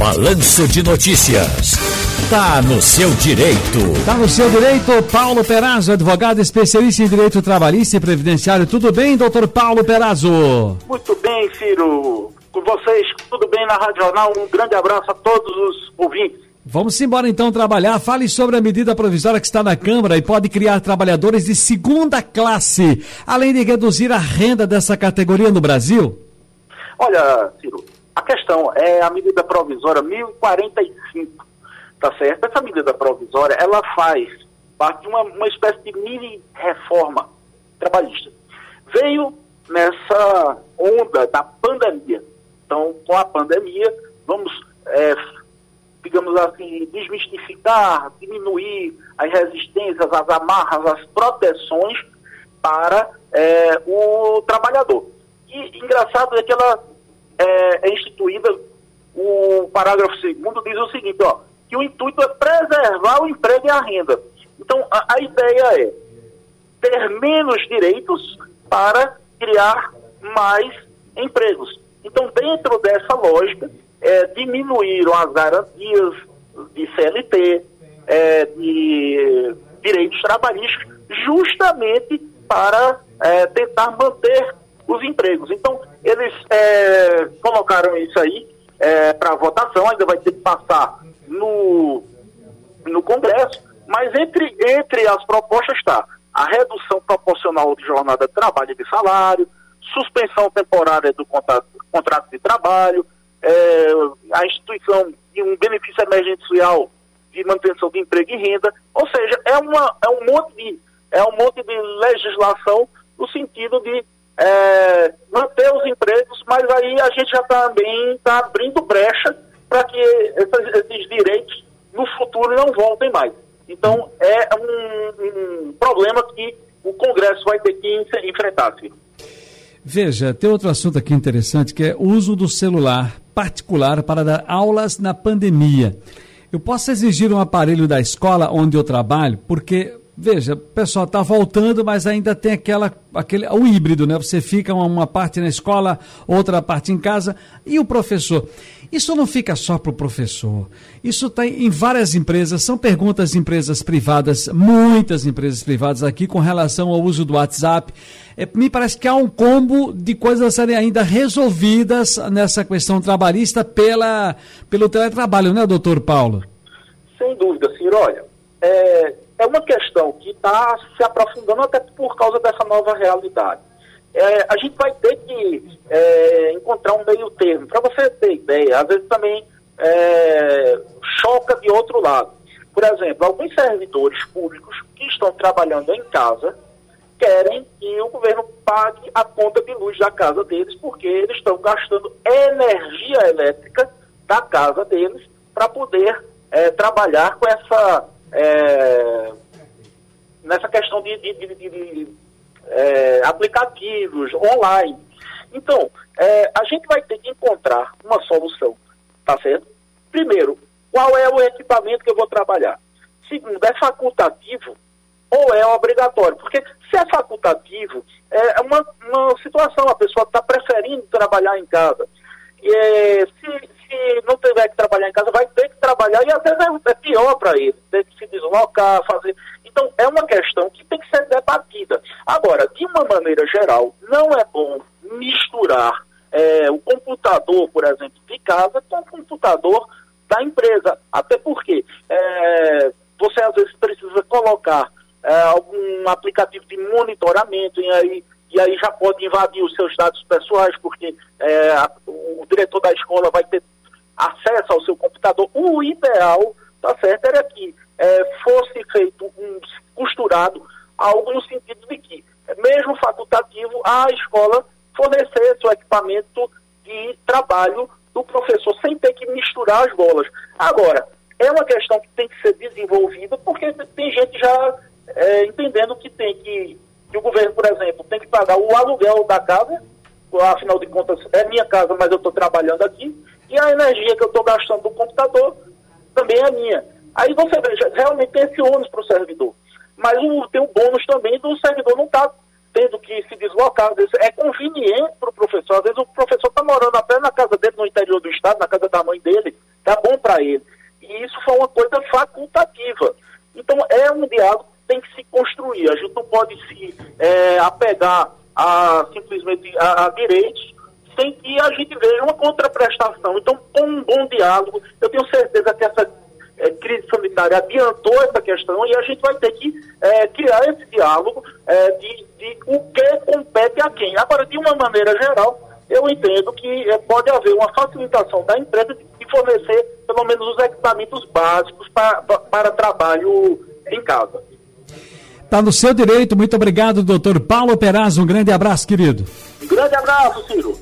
Balanço de Notícias. Tá no seu direito. Tá no seu direito, Paulo Perazzo, advogado especialista em direito trabalhista e previdenciário. Tudo bem, doutor Paulo Perazzo? Muito bem, Ciro. Com vocês, tudo bem na Rádio Jornal. Um grande abraço a todos os ouvintes. Vamos embora então trabalhar. Fale sobre a medida provisória que está na Câmara e pode criar trabalhadores de segunda classe, além de reduzir a renda dessa categoria no Brasil. Olha, Ciro, a questão é a medida provisória 1045 tá certo? Essa medida provisória, ela faz parte de uma, uma espécie de mini reforma trabalhista. Veio nessa onda da pandemia. Então, com a pandemia, vamos, é, digamos assim, desmistificar, diminuir as resistências, as amarras, as proteções para é, o trabalhador. E engraçado é que ela é, é instituída, o parágrafo segundo diz o seguinte, ó, que o intuito é preservar o emprego e a renda. Então, a, a ideia é ter menos direitos para criar mais empregos. Então, dentro dessa lógica, é, diminuíram as garantias de CLT, é, de direitos trabalhistas, justamente para é, tentar manter os empregos. Então, eles é, colocaram isso aí é, para votação, ainda vai ter que passar no, no Congresso, mas entre, entre as propostas está a redução proporcional de jornada de trabalho e de salário, suspensão temporária do contrato, contrato de trabalho, é, a instituição de um benefício emergencial de manutenção de emprego e renda, ou seja, é, uma, é um monte de é um monte de legislação no sentido de é, manter os empregos, mas aí a gente já também está abrindo brecha para que esses, esses, direitos no futuro não voltem mais. Então, é um, um problema que o Congresso vai ter que enfrentar. Filho. Veja, tem outro assunto aqui interessante que é o uso do celular particular para dar aulas na pandemia. Eu posso exigir um aparelho da escola onde eu trabalho, porque Veja, pessoal está voltando, mas ainda tem aquela, aquele, o híbrido, né? Você fica uma, uma, parte na escola, outra parte em casa. E o professor? Isso não fica só para o professor. Isso está em várias empresas. São perguntas de empresas privadas, muitas empresas privadas aqui, com relação ao uso do WhatsApp. É, me parece que há um combo de coisas a serem ainda resolvidas nessa questão trabalhista pela, pelo teletrabalho, né, doutor Paulo? Sem dúvida, Ciro. Olha, é é uma questão que está se aprofundando até por causa dessa nova realidade. É, a gente vai ter que é, encontrar um meio termo. Para você ter ideia, às vezes também é, choca de outro lado. Por exemplo, alguns servidores públicos que estão trabalhando em casa querem que o governo pague a conta de luz da casa deles, porque eles estão gastando energia elétrica da casa deles para poder é, trabalhar com essa é, nessa questão de, de, de, de é, aplicativos online. Então, é, a gente vai ter que encontrar uma solução, tá certo? Primeiro, qual é o equipamento que eu vou trabalhar? Segundo, é facultativo ou é obrigatório? Porque se é facultativo, é uma, uma situação, a pessoa está preferindo trabalhar em casa. E, é, se, se não tiver que trabalhar em casa, vai ter que trabalhar e às vezes é, é pior para ele, deslocar, fazer. Então, é uma questão que tem que ser debatida. Agora, de uma maneira geral, não é bom misturar é, o computador, por exemplo, de casa com o computador da empresa. Até porque é, você às vezes precisa colocar é, algum aplicativo de monitoramento e aí, e aí já pode invadir os seus dados pessoais, porque é, o diretor da escola vai ter acesso ao seu computador. O ideal, tá certo, era que é, fosse costurado algo no sentido de que, mesmo facultativo, a escola fornecesse o equipamento de trabalho do professor, sem ter que misturar as bolas. Agora, é uma questão que tem que ser desenvolvida, porque tem gente já é, entendendo que tem que, que o governo, por exemplo, tem que pagar o aluguel da casa, afinal de contas é minha casa, mas eu estou trabalhando aqui, e a energia que eu estou gastando do computador também é minha. Aí você veja, realmente tem esse ônus para o servidor. Mas o, tem o bônus também do servidor não estar tá tendo que se deslocar. É conveniente para o professor. Às vezes o professor está morando até na casa dele, no interior do estado, na casa da mãe dele, dá bom para ele. E isso foi uma coisa facultativa. Então, é um diálogo que tem que se construir. A gente não pode se é, apegar a simplesmente a, a direitos sem que a gente veja uma contraprestação. Então, com um bom diálogo, eu tenho certeza que essa é, crise sanitária adiantou essa questão e a gente vai ter que é, criar esse diálogo é, de, de, o que compete a quem. Agora, de uma maneira geral, eu entendo que é, pode haver uma facilitação da empresa de fornecer pelo menos os equipamentos básicos para, para trabalho em casa. Está no seu direito. Muito obrigado, doutor Paulo Peraz. Um grande abraço, querido. Um grande abraço, Ciro.